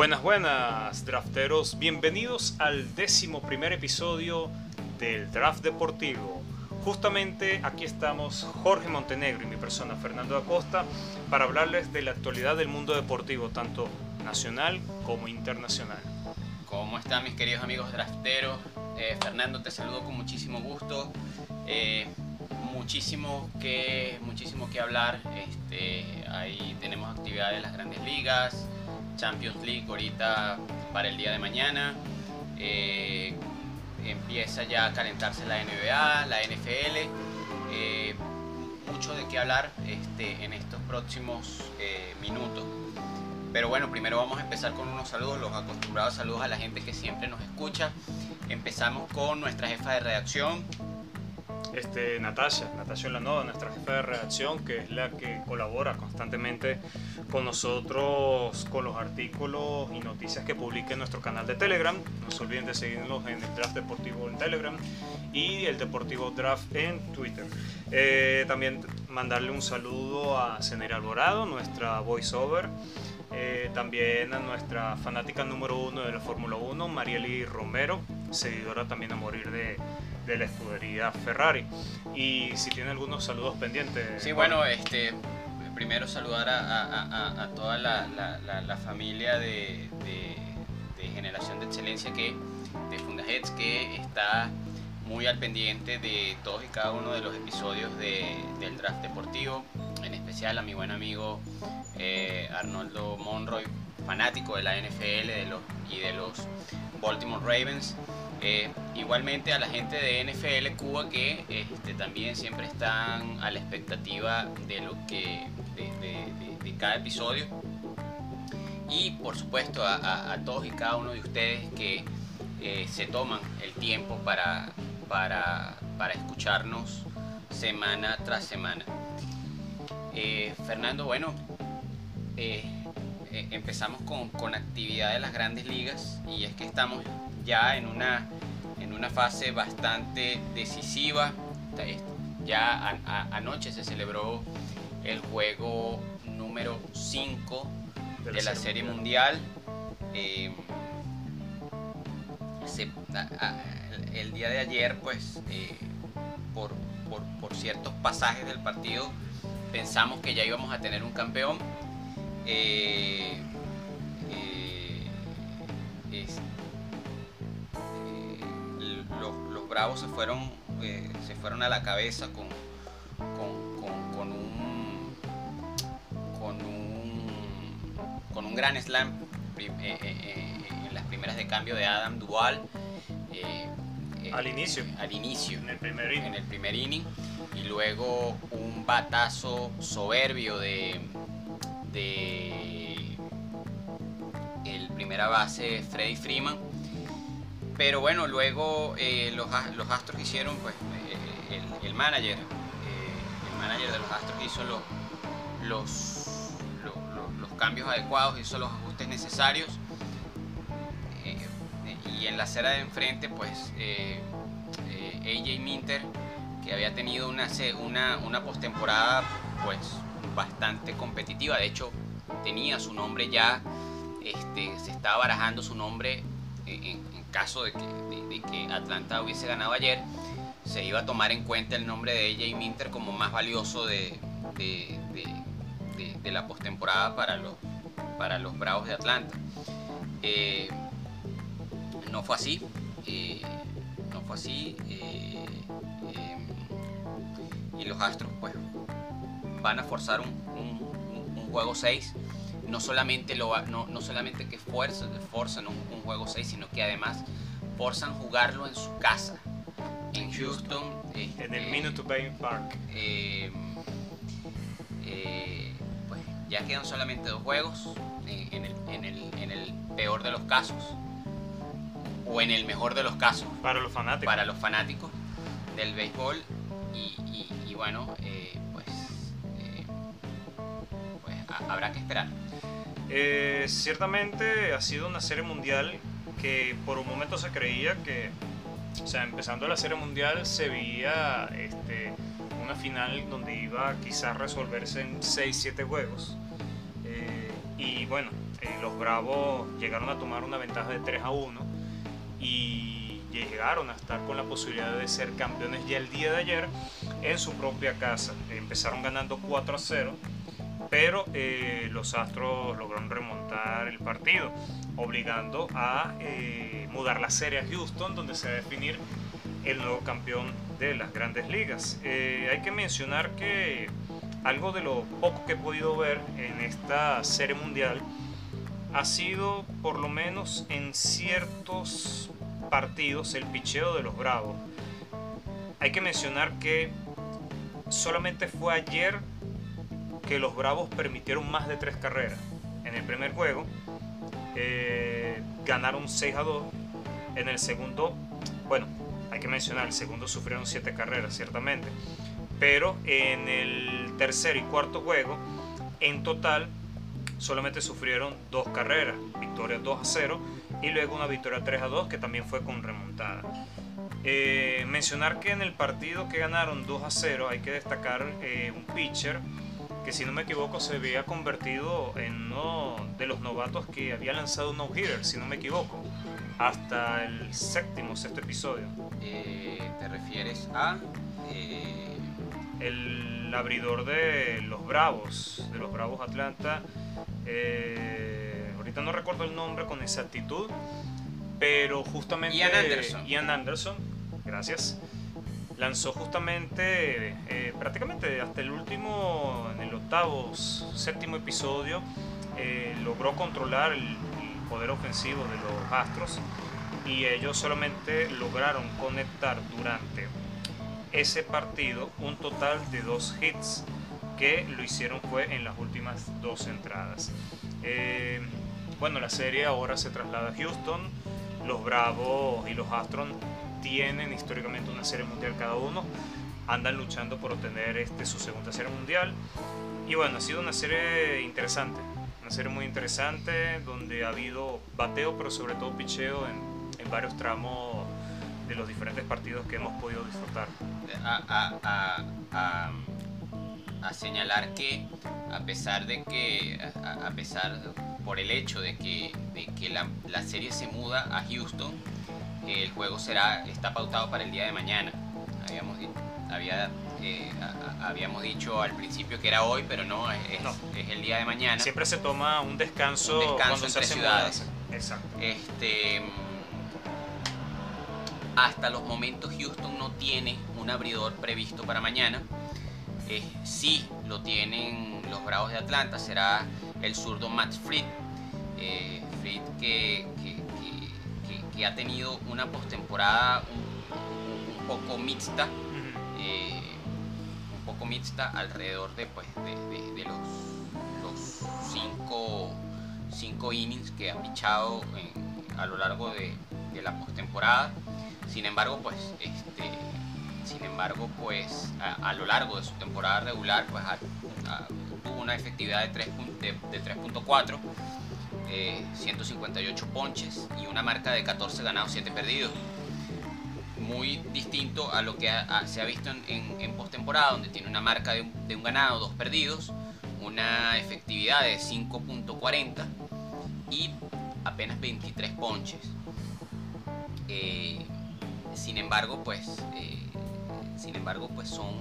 Buenas, buenas, drafteros. Bienvenidos al décimo primer episodio del Draft Deportivo. Justamente aquí estamos Jorge Montenegro y mi persona Fernando Acosta para hablarles de la actualidad del mundo deportivo, tanto nacional como internacional. ¿Cómo están mis queridos amigos drafteros? Eh, Fernando, te saludo con muchísimo gusto. Eh, muchísimo que, muchísimo que hablar. Este, ahí tenemos actividades de las grandes ligas, Champions League ahorita para el día de mañana. Eh, empieza ya a calentarse la NBA, la NFL. Eh, mucho de qué hablar este, en estos próximos eh, minutos. Pero bueno, primero vamos a empezar con unos saludos, los acostumbrados saludos a la gente que siempre nos escucha. Empezamos con nuestra jefa de redacción, este, Natasha, Natasha Lanoda, nuestra jefa de redacción, que es la que colabora constantemente con nosotros con los artículos y noticias que publica nuestro canal de Telegram. No se olviden de seguirnos en el Draft Deportivo en Telegram y el Deportivo Draft en Twitter. Eh, también mandarle un saludo a Cenera Alborado, nuestra voiceover. Eh, también a nuestra fanática número uno de la Fórmula 1, Marieli Romero, seguidora también a morir de, de la escudería Ferrari. Y si tiene algunos saludos pendientes. Sí, bueno, este, primero saludar a, a, toda la, la, la, familia de, de, Generación de Excelencia que, de Fundajets que está muy al pendiente de todos y cada uno de los episodios de, del draft deportivo, especial a mi buen amigo eh, Arnoldo Monroy, fanático de la NFL de los, y de los Baltimore Ravens. Eh, igualmente a la gente de NFL Cuba que este, también siempre están a la expectativa de lo que de, cada episodio y por supuesto a, todos y cada uno de ustedes que eh, se toman el tiempo para, para, escucharnos semana tras semana. Eh, Fernando, bueno, empezamos con, con actividad de las grandes ligas y es que estamos ya en una, en una fase bastante decisiva. Ya anoche se celebró el juego número 5 de, la, Serie Mundial. Eh, el día de ayer, pues, eh, por, ciertos pasajes del partido, pensamos que ya íbamos a tener un campeón. Eh, Bravos se fueron, eh, se fueron a la cabeza con, con, un, con, un, con un gran slam eh, eh, en las primeras de cambio de Adam Duval. al inicio. al inicio. En el primer inning. En el primer inning. Y luego un batazo soberbio de, de el primera base Freddy Freeman pero bueno, luego eh, los, los, Astros hicieron, pues, eh, el, manager, eh, el manager de los Astros hizo los, los, los, cambios adecuados, hizo los ajustes necesarios. y en la acera de enfrente, pues, AJ Minter, que había tenido una, una, una postemporada, pues, bastante competitiva. De hecho, tenía su nombre ya, este, se estaba barajando su nombre en, caso de que, Atlanta hubiese ganado ayer, se iba a tomar en cuenta el nombre de AJ Minter como más valioso de, de, la postemporada para los, para los Bravos de Atlanta. Eh, no fue así. Eh, no fue así. Eh, y los Astros pues van a forzar un, juego 6 no solamente, lo, no, no solamente que forzan, forzan un, juego 6, sino que además forzan jugarlo en su casa, en Houston. en el Minute Bay Park. Eh, eh, pues ya quedan solamente dos juegos, en, el, en, el, en el peor de los casos, o en el mejor de los casos. Para los fanáticos. Para los fanáticos del béisbol. Y, y, bueno, eh, pues, pues habrá que esperar. Eh, ciertamente ha sido una serie mundial que por un momento se creía que, o sea, empezando la serie mundial se veía este, una final donde iba quizás resolverse en 6-7 juegos. Eh, y bueno, eh, los Bravos llegaron a tomar una ventaja de 3 a 1 y llegaron a estar con la posibilidad de ser campeones ya el día de ayer en su propia casa. Empezaron ganando 4 a 0 pero eh, los Astros lograron remontar el partido, obligando a eh, mudar la serie a Houston, donde se va a definir el nuevo campeón de las grandes ligas. Eh, hay que mencionar que algo de lo poco que he podido ver en esta serie mundial ha sido, por lo menos en ciertos partidos, el picheo de los Bravos. Hay que mencionar que solamente fue ayer que los Bravos permitieron más de tres carreras. En el primer juego eh, ganaron 6 a 2. En el segundo, bueno, hay que mencionar, el segundo sufrieron 7 carreras, ciertamente. Pero en el tercer y cuarto juego, en total, solamente sufrieron dos carreras. Victoria 2 a 0 y luego una victoria 3 a 2 que también fue con remontada. Eh, mencionar que en el partido que ganaron 2 a 0 hay que destacar eh, un pitcher que si no me equivoco se había convertido en uno de los novatos que había lanzado un no-hitter, si no me equivoco, hasta el séptimo, sexto episodio. Eh, ¿Te refieres a...? Eh, el abridor de los Bravos, de los Bravos Atlanta. Eh, ahorita no recuerdo el nombre con exactitud, pero justamente... Ian Anderson. Ian Anderson, gracias lanzó justamente eh, prácticamente hasta el último, en el octavo, séptimo episodio, eh, logró controlar el, poder ofensivo de los Astros y ellos solamente lograron conectar durante ese partido un total de dos hits que lo hicieron fue en las últimas dos entradas. Eh, bueno, la serie ahora se traslada a Houston, los Bravos y los Astros tienen históricamente una serie mundial cada uno, andan luchando por obtener este, su segunda serie mundial. Y bueno, ha sido una serie interesante, una serie muy interesante donde ha habido bateo, pero sobre todo picheo en, en varios tramos de los diferentes partidos que hemos podido disfrutar. A, a, a, a señalar que a pesar de que, a, pesar por el hecho de que, de que la, la serie se muda a Houston, el juego será, está pautado para el día de mañana. Habíamos, había, eh, habíamos dicho al principio que era hoy, pero no es, es, el día de mañana. Siempre se toma un descanso, cuando entre se ciudades. Exacto. Este, hasta los momentos Houston no tiene un abridor previsto para mañana. Eh, sí lo tienen los Bravos de Atlanta, será el zurdo Matt Fried. Eh, Fried que, ha tenido una postemporada un, poco mixta, eh, un poco mixta alrededor de, pues, de, los, los cinco, innings que ha pichado a lo largo de, la postemporada. Sin embargo, pues, este, sin embargo, pues, a, lo largo de su temporada regular, pues, tuvo una efectividad de 3.4 158 eh, ponches y una marca de 14 ganados, 7 perdidos. Muy distinto a lo que se ha visto en, en, postemporada, donde tiene una marca de un, ganado, 2 perdidos, una efectividad de 5.40 y apenas 23 ponches. Eh, sin embargo, pues, eh, sin embargo, pues son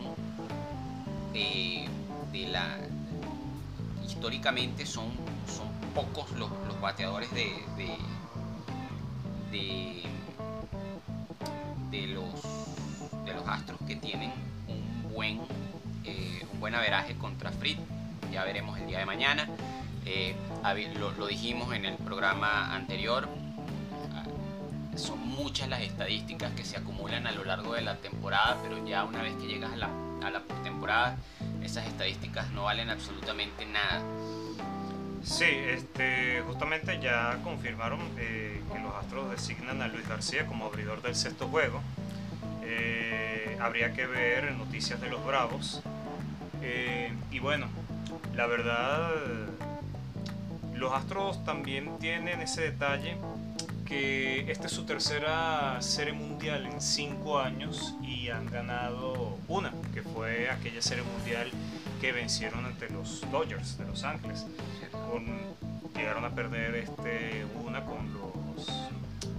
de la históricamente son, son pocos los, bateadores de, de, de, los, de los Astros que tienen un buen, eh, un buen averaje contra Frit. Ya veremos el día de mañana. Eh, lo, dijimos en el programa anterior, ah, son muchas las estadísticas que se acumulan a lo largo de la temporada, pero ya una vez que llegas a la, a la temporada, esas estadísticas no valen absolutamente nada. Sí, este, justamente ya confirmaron eh, que los Astros designan a Luis García como abridor del sexto juego. Eh, habría que ver noticias de los Bravos. Eh, y bueno, la verdad, los Astros también tienen ese detalle que esta es su tercera serie mundial en cinco años y han ganado una, que fue aquella serie mundial que vencieron ante los Dodgers de Los Ángeles. Con llegaron a perder este, una con los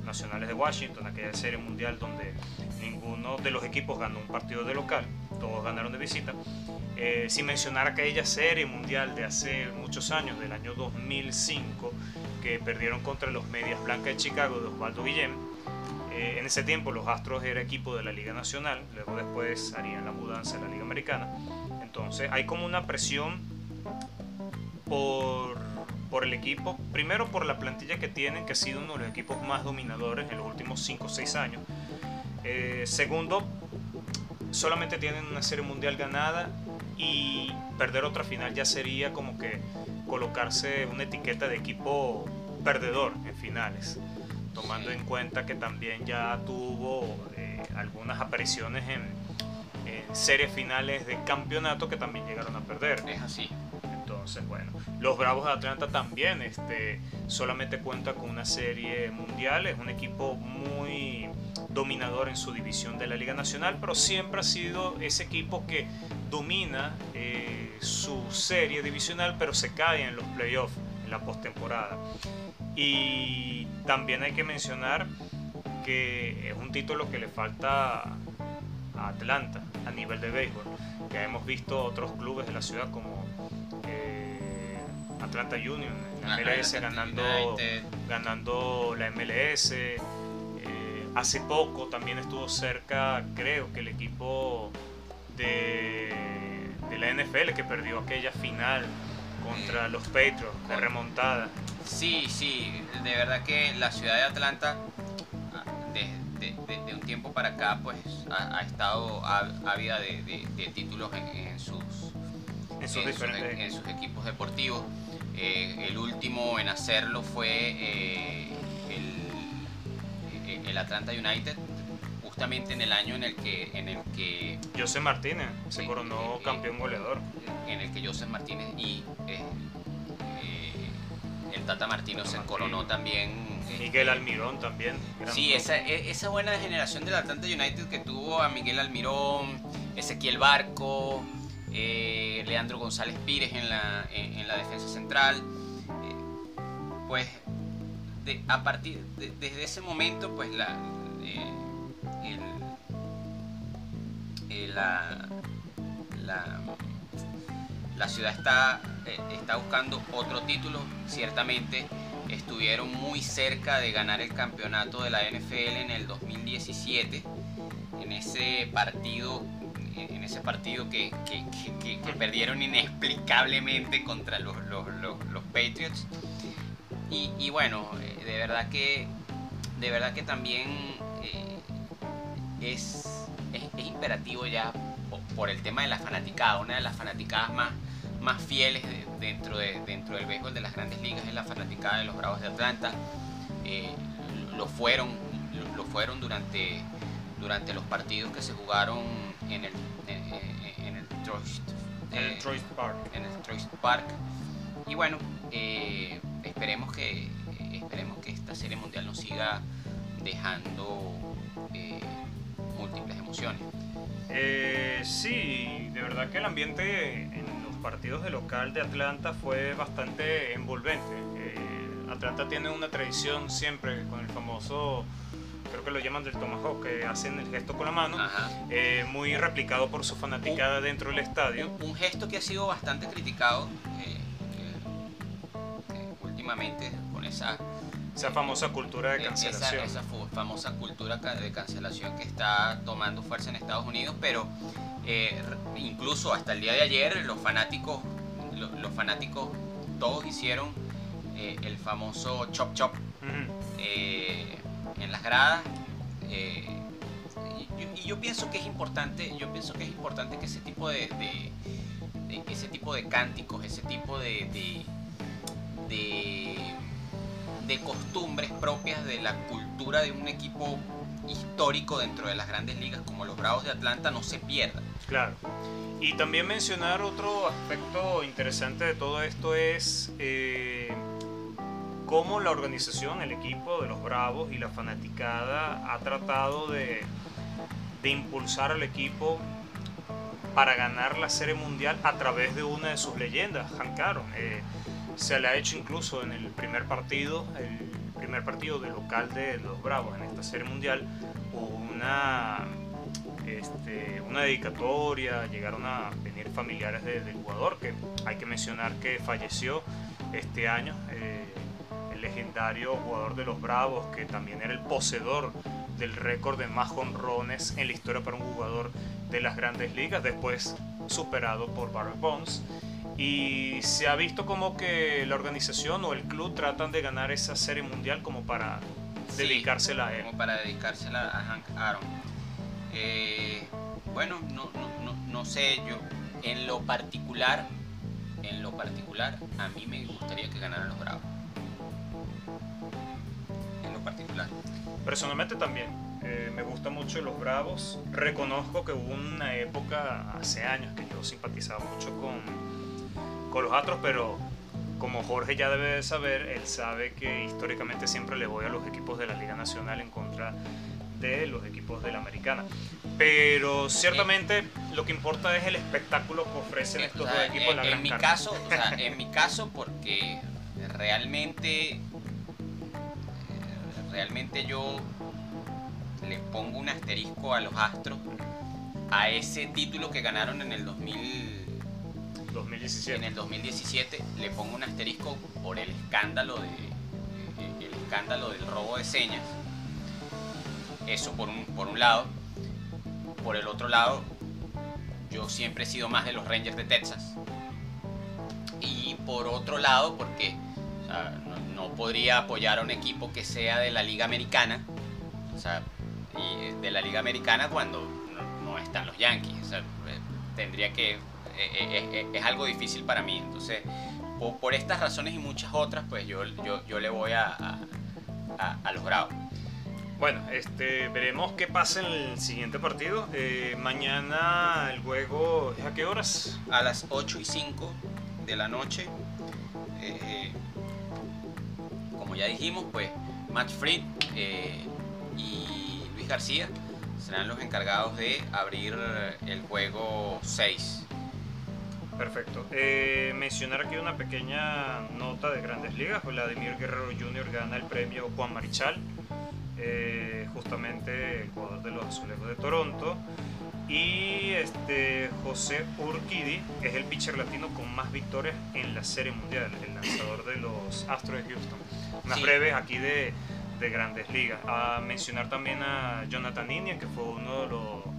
Nacionales de Washington, aquella serie mundial donde ninguno de los equipos ganó un partido de local, todos ganaron de visita. Eh, sin mencionar aquella serie mundial de hace muchos años, del año 2005, que perdieron contra los Medias Blancas de Chicago de Osvaldo Guillén. Eh, en ese tiempo los Astros era equipo de la Liga Nacional, luego después harían la mudanza a la Liga Americana. Entonces hay como una presión por, por el equipo, primero por la plantilla que tienen, que ha sido uno de los equipos más dominadores en los últimos 5 o 6 años. Eh, segundo, solamente tienen una serie mundial ganada y perder otra final ya sería como que colocarse una etiqueta de equipo perdedor en finales, tomando en cuenta que también ya tuvo eh, algunas apariciones en, en series finales de campeonato que también llegaron a perder. Es así. Entonces, bueno, los Bravos de Atlanta también este, solamente cuenta con una serie mundial, es un equipo muy dominador en su división de la Liga Nacional, pero siempre ha sido ese equipo que domina eh, su serie divisional, pero se cae en los playoffs, en la postemporada. Y también hay que mencionar que es un título que le falta a Atlanta a nivel de béisbol. Ya hemos visto otros clubes de la ciudad como eh, Atlanta Union, la MLS ganando, ganando la MLS. Hace poco también estuvo cerca, creo que el equipo de, de la NFL que perdió aquella final contra los Patriots de remontada. Sí, sí, de verdad que la ciudad de Atlanta de, de, de un tiempo para acá pues ha, ha estado ávida de, títulos en, en, sus, en, sus, en, sus, en sus, equipos deportivos. Eh, el último en hacerlo fue eh, el, Atlanta United, justamente en el año en el que en el que José Martínez se coronó eh, campeón goleador. en el que José Martínez y eh, eh, el Tata Martino se coronó también Miguel Almirón también sí esa, e, esa buena generación del Atlanta United que tuvo a Miguel Almirón Ezequiel Barco Leandro González Pires en la, en, en la defensa central pues a partir de, desde ese momento pues la el, el, la, la, ciudad está, eh, está buscando otro título, ciertamente estuvieron muy cerca de ganar el campeonato de la NFL en el 2017, en ese partido, en ese partido que, perdieron inexplicablemente contra los, los, los Patriots. Y, y, bueno, eh, de verdad que, de verdad que también eh, es, es, es, imperativo ya por, el tema de la fanaticada. Una de las fanaticadas más, más fieles de, dentro, de, dentro del béisbol de las grandes ligas es la fanaticada de los Bravos de Atlanta. Eh, lo fueron, lo, fueron durante, durante los partidos que se jugaron en el, en, en el Troist, en el Park. En el Park. Y bueno, eh, esperemos que esperemos que esta serie mundial nos siga dejando eh, múltiples emociones. Eh, sí, de verdad que el ambiente en los partidos de local de Atlanta fue bastante envolvente. Eh, Atlanta tiene una tradición siempre con el famoso, creo que lo llaman del tomahawk, que hacen el gesto con la mano, muy replicado por su fanaticada un, dentro del estadio. Un, un, gesto que ha sido bastante criticado últimamente con esa esa famosa cultura de cancelación. Esa, esa, famosa cultura de cancelación que está tomando fuerza en Estados Unidos, pero eh, incluso hasta el día de ayer los fanáticos, los, los fanáticos todos hicieron eh, el famoso chop chop uh -huh. eh, en las gradas. Eh, y, y, yo pienso que es importante, yo pienso que es importante que ese tipo de, de, de ese tipo de cánticos, ese tipo de, de de costumbres propias de la cultura de un equipo histórico dentro de las grandes ligas como los Bravos de Atlanta no se pierdan. Claro. Y también mencionar otro aspecto interesante de todo esto es eh, cómo la organización, el equipo de los Bravos y la fanaticada ha tratado de, de impulsar al equipo para ganar la Serie Mundial a través de una de sus leyendas, Hank Aaron. Eh, se le ha hecho incluso en el primer partido, el primer partido de local de los Bravos en esta serie mundial, una, este, una dedicatoria, llegaron a venir familiares del jugador, que hay que mencionar que falleció este año, eh, el legendario jugador de los Bravos, que también era el poseedor del récord de más honrones en la historia para un jugador de las grandes ligas, después superado por Barry Bonds. Y se ha visto como que la organización o el club tratan de ganar esa serie mundial como para dedicársela a él. Como para dedicársela a Hank Aaron. Eh, bueno, no, no, no, sé, yo en lo particular, en lo particular, a mí me gustaría que ganaran los Bravos. En lo particular. Personalmente también. Eh, me gusta mucho los Bravos. Reconozco que hubo una época, hace años, que yo simpatizaba mucho con, con los Astros, pero como Jorge ya debe de saber, él sabe que históricamente siempre le voy a los equipos de la Liga Nacional en contra de los equipos de la Americana. Pero ciertamente lo que importa es el espectáculo que ofrecen estos dos equipos en, la en mi caso, En mi caso, porque realmente realmente yo le pongo un asterisco a los Astros a ese título que ganaron en el 2017. En el 2017 le pongo un asterisco por el escándalo de el escándalo del robo de señas. Eso por un, por un lado. Por el otro lado, yo siempre he sido más de los Rangers de Texas. Y por otro lado, porque no, podría apoyar a un equipo que sea de la Liga Americana, o sea, y de la Liga Americana cuando no, están los Yankees. O sea, eh, tendría que. Eh, eh, es algo difícil para mí. Entonces, por, estas razones y muchas otras, pues yo, yo, yo le voy a, a, los Bravos. Bueno, este, veremos qué pasa en el siguiente partido. mañana el juego es a qué horas? A las 8 y 5 de la noche. Eh, como ya dijimos, pues Matt Fried eh, y Luis García serán los encargados de abrir el juego 6. Perfecto. Eh, mencionar aquí una pequeña nota de grandes ligas. Vladimir Guerrero Jr. gana el premio Juan Marichal, eh, justamente el jugador de los Azulejos de Toronto. Y este José Urquidi es el pitcher latino con más victorias en la Serie Mundial, el lanzador de los Astros de Houston. Unas breves aquí de, de, grandes ligas. A mencionar también a Jonathan India, que fue uno de los,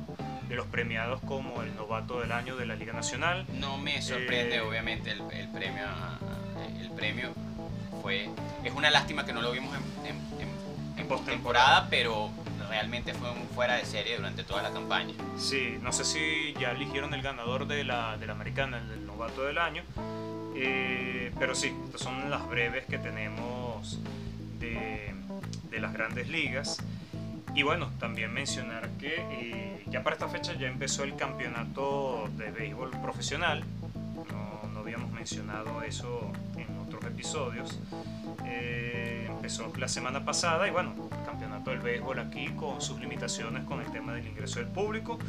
de los premiados como el novato del año de la Liga Nacional. No me sorprende, eh, obviamente, el, el, premio. El premio fue. Es una lástima que no lo vimos en, en, en, en postemporada, pero realmente fue un fuera de serie durante toda la campaña. Sí, no sé si ya eligieron el ganador de la, de la americana, el del novato del año, eh, pero sí, estas son las breves que tenemos de, de las grandes ligas. Y bueno, también mencionar que eh, ya para esta fecha ya empezó el campeonato de béisbol profesional. No, no habíamos mencionado eso en otros episodios. Eh, empezó la semana pasada y bueno, el campeonato del béisbol aquí con sus limitaciones con el tema del ingreso del público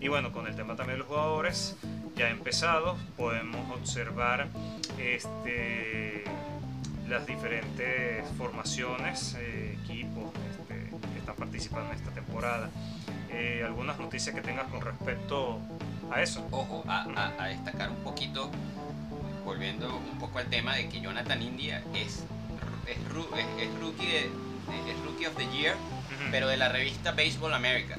y bueno, con el tema también de los jugadores ya empezado, podemos observar este, las diferentes formaciones, eh, equipos están participando en esta temporada. Eh, algunas noticias que tengas con respecto a eso. Ojo, a, a destacar un poquito volviendo un poco al tema de que Jonathan India es es, rookie, es rookie of the year, pero de la revista Baseball America.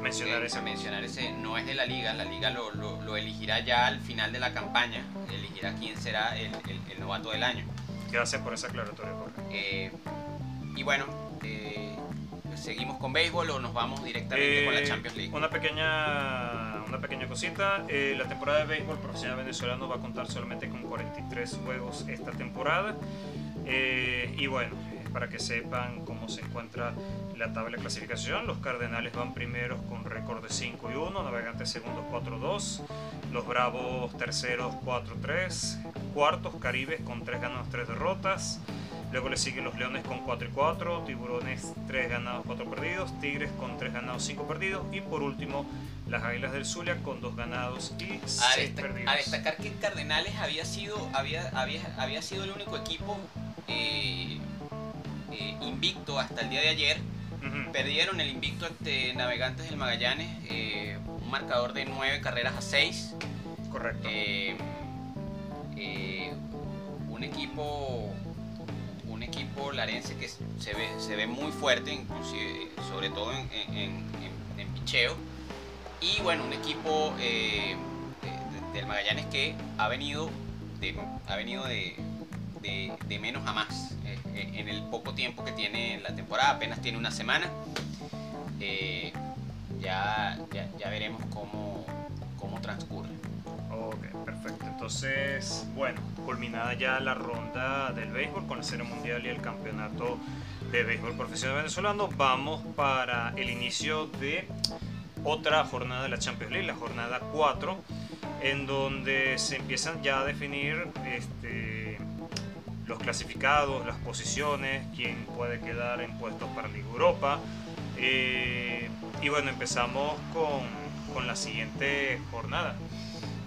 Mencionar ese. Mencionar ese no es de la liga, la liga lo, lo, elegirá ya al final de la campaña, elegirá quién será el, el, novato del año. Gracias por esa aclaratoria, Jorge. Eh, y bueno, eh, ¿seguimos con béisbol o nos vamos directamente con la eh, Champions League? Una pequeña, una pequeña cosita. la temporada de béisbol profesional venezolano va a contar solamente con 43 juegos esta temporada. Eh, y bueno, para que sepan cómo se encuentra la tabla de clasificación, los Cardenales van primeros con récord de 5 y 1, Navegantes segundos 4-2, los Bravos terceros 4-3, cuartos Caribes con 3 ganados, 3 derrotas, Luego le siguen los Leones con 4 y 4, Tiburones 3 ganados, 4 perdidos, Tigres con 3 ganados, 5 perdidos y por último las Águilas del Zulia con 2 ganados y 6 perdidos. A destacar que Cardenales había sido, había, había, había sido el único equipo eh, eh, invicto hasta el día de ayer. Perdieron el invicto ante Navegantes del Magallanes, eh, un marcador de 9 carreras a 6. Correcto. un equipo equipo larense que se ve, muy fuerte, sobre todo en, en, picheo. Y bueno, un equipo eh, del Magallanes que ha venido de, ha venido de, de, menos a más eh, eh, en el poco tiempo que tiene la temporada, apenas tiene una semana. ya, ya, ya, veremos cómo, cómo transcurre. Ok, perfecto. Entonces, bueno, culminada ya la ronda del béisbol con la Serie Mundial y el Campeonato de Béisbol Profesional Venezolano, vamos para el inicio de otra jornada de la Champions League, la jornada 4, en donde se empiezan ya a definir este, los clasificados, las posiciones, quién puede quedar en puestos para Liga Europa. Eh, y bueno, empezamos con, con la siguiente jornada.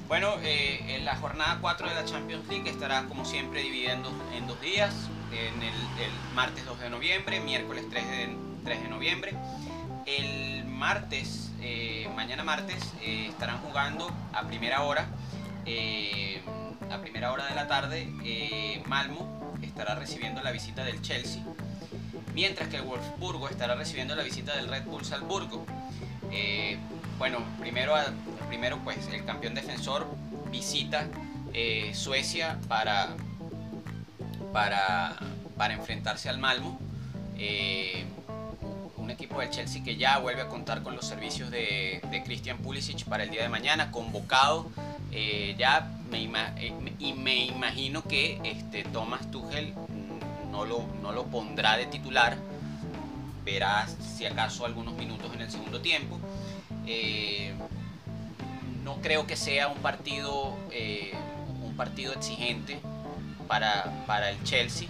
Bueno, eh, la jornada 4 de la Champions League estará como siempre dividida en dos, días, en el, martes 2 de noviembre, miércoles 3 de, 3 de noviembre. El martes, eh, mañana martes, eh, estarán jugando a primera hora, a primera hora de la tarde, Malmo estará recibiendo la visita del Chelsea, mientras que el Wolfsburgo estará recibiendo la visita del Red Bull Salzburgo. Bueno, primero primero pues el campeón defensor visita eh, Suecia para, para, para, enfrentarse al Malmo. Eh, un equipo del Chelsea que ya vuelve a contar con los servicios de, Christian Pulisic para el día de mañana, convocado. Eh, ya me y me imagino que este, Thomas Tuchel no lo, no lo pondrá de titular, verá si acaso algunos minutos en el segundo tiempo no creo que sea un partido, eh, un partido exigente para, para, el Chelsea,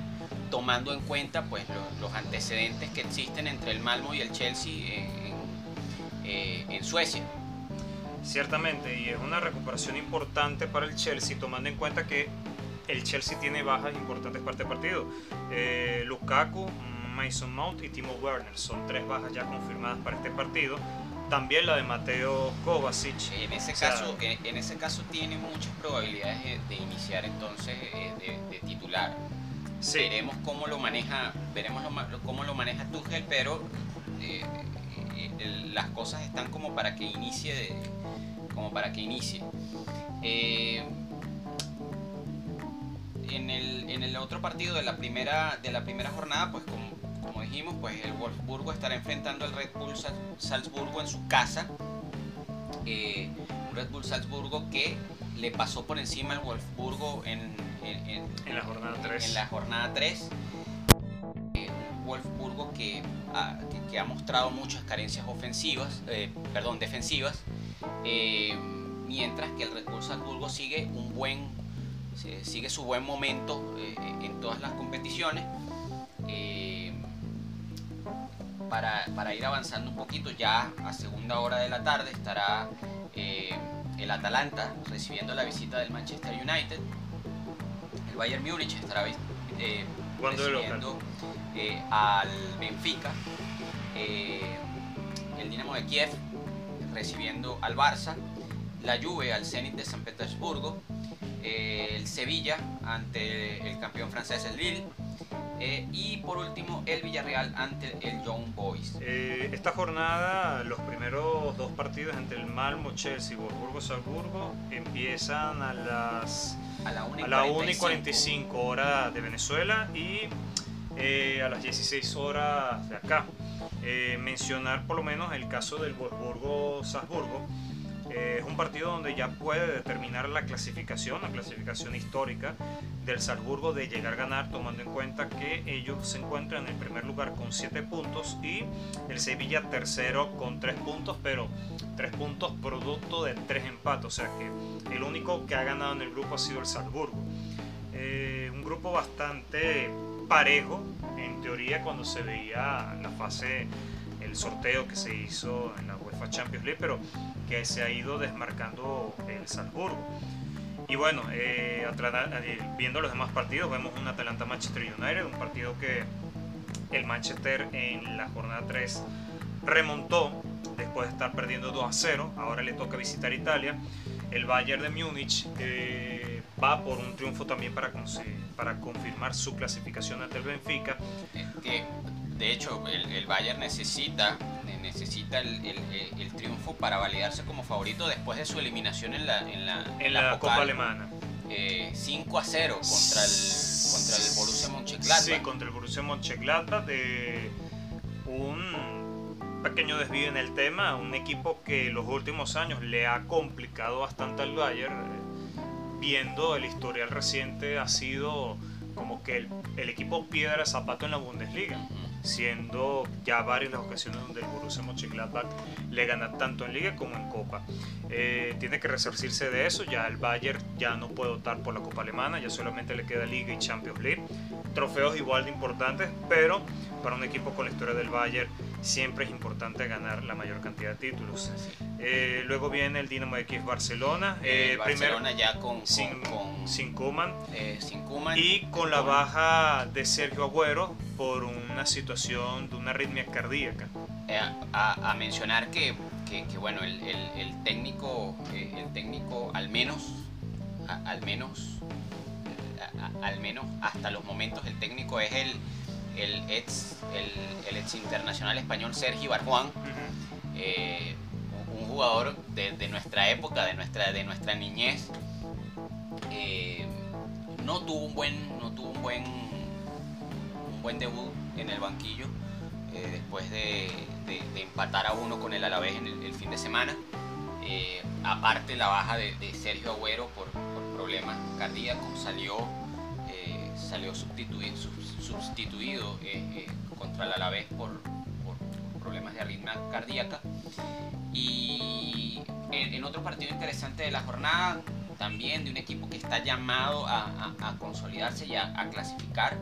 tomando en cuenta pues, los, antecedentes que existen entre el Malmo y el Chelsea en, eh, en, Suecia. Ciertamente, y es una recuperación importante para el Chelsea, tomando en cuenta que el Chelsea tiene bajas importantes para este partido. Eh, Lukaku, Mason Mount y Timo Werner son tres bajas ya confirmadas para este partido también la de Mateo Kovacic. En ese, caso, en, ese caso tiene muchas probabilidades de, iniciar entonces eh, de, titular. Veremos cómo lo maneja, veremos cómo lo maneja Tuchel, pero eh, eh, las cosas están como para que inicie, como para que inicie. en, el, en el otro partido de la primera, de la primera jornada, pues como dijimos, pues el Wolfsburgo estará enfrentando al Red Bull Salzburgo en su casa. Eh, Red Bull Salzburgo que le pasó por encima al Wolfsburgo en, la jornada 3. En la jornada 3. Eh, un Wolfsburgo que ha, que, ha, mostrado muchas carencias ofensivas, eh, perdón, defensivas, mientras que el Red Bull Salzburgo sigue un buen, sigue su buen momento en todas las competiciones para, ir avanzando un poquito, ya a segunda hora de la tarde estará eh, el Atalanta recibiendo la visita del Manchester United. El Bayern Múnich estará eh, recibiendo eh, al Benfica. el Dinamo de Kiev recibiendo al Barça. La Juve al Zenit de San Petersburgo. el Sevilla ante el campeón francés, el Lille eh, y por último, el Villarreal ante el Young Boys. Eh, esta jornada, los primeros dos partidos entre el Malmo, Chelsea y Borburgo Salzburgo empiezan a las a la 1 y, 45 horas de Venezuela y eh, a las 16 horas de acá. mencionar por lo menos el caso del Borburgo Salzburgo es un partido donde ya puede determinar la clasificación, la clasificación histórica del Salzburgo de llegar a ganar, tomando en cuenta que ellos se encuentran en el primer lugar con 7 puntos y el Sevilla tercero con 3 puntos, pero 3 puntos producto de 3 empates, o sea que el único que ha ganado en el grupo ha sido el Salzburgo. Eh, un grupo bastante parejo, en teoría, cuando se veía la fase, el sorteo que se hizo en la UEFA Champions League, pero que se ha ido desmarcando el Salzburgo. Y bueno, eh, eh, viendo los demás partidos, vemos un Atalanta-Manchester United, un partido que el Manchester en la jornada 3 remontó después de estar perdiendo 2 a 0. Ahora le toca visitar Italia. El Bayern de Múnich eh, va por un triunfo también para, para confirmar su clasificación ante el Benfica. Que de hecho el, Bayern necesita, necesita el, triunfo para validarse como favorito después de su eliminación en la, en la, Copa Alemana. 5 eh, a 0 contra el, contra el Borussia Mönchengladbach. Sí, contra el Borussia Mönchengladbach de un pequeño desvío en el tema, un equipo que los últimos años le ha complicado bastante al Bayern, eh, viendo el historial reciente ha sido como que el, el equipo piedra zapato en la Bundesliga siendo ya varias las ocasiones donde el Borussia Mönchengladbach le gana tanto en Liga como en Copa. Eh, tiene que resarcirse de eso, ya el Bayern ya no puede optar por la Copa Alemana, ya solamente le queda Liga y Champions League. Trofeos igual de importantes, pero para un equipo con la historia del Bayern siempre es importante ganar la mayor cantidad de títulos. Eh, luego viene el Dinamo de Kiev Barcelona. Eh, Barcelona ya con, sin, con, sin Kuman. Eh, sin Kuman. Y con la baja de Sergio Agüero por una situación de una arritmia cardíaca. Eh, a, a, mencionar que, que, bueno, el, el, técnico, el técnico al menos, al menos, al menos hasta los momentos, el técnico es el el ex, el, ex internacional español Sergio Barjuan, eh, un jugador de, nuestra época, de nuestra, de nuestra niñez. Eh, no tuvo un buen, no tuvo un buen, buen debut en el banquillo eh, después de, empatar a uno con el Alavés en el, fin de semana. aparte la baja de, Sergio Agüero por, problemas cardíacos, salió, salió sustituido, sustituido eh, eh, contra el Alavés por, por, problemas de arritmia cardíaca. Y en, otro partido interesante de la jornada, también de un equipo que está llamado a, consolidarse y a, clasificar,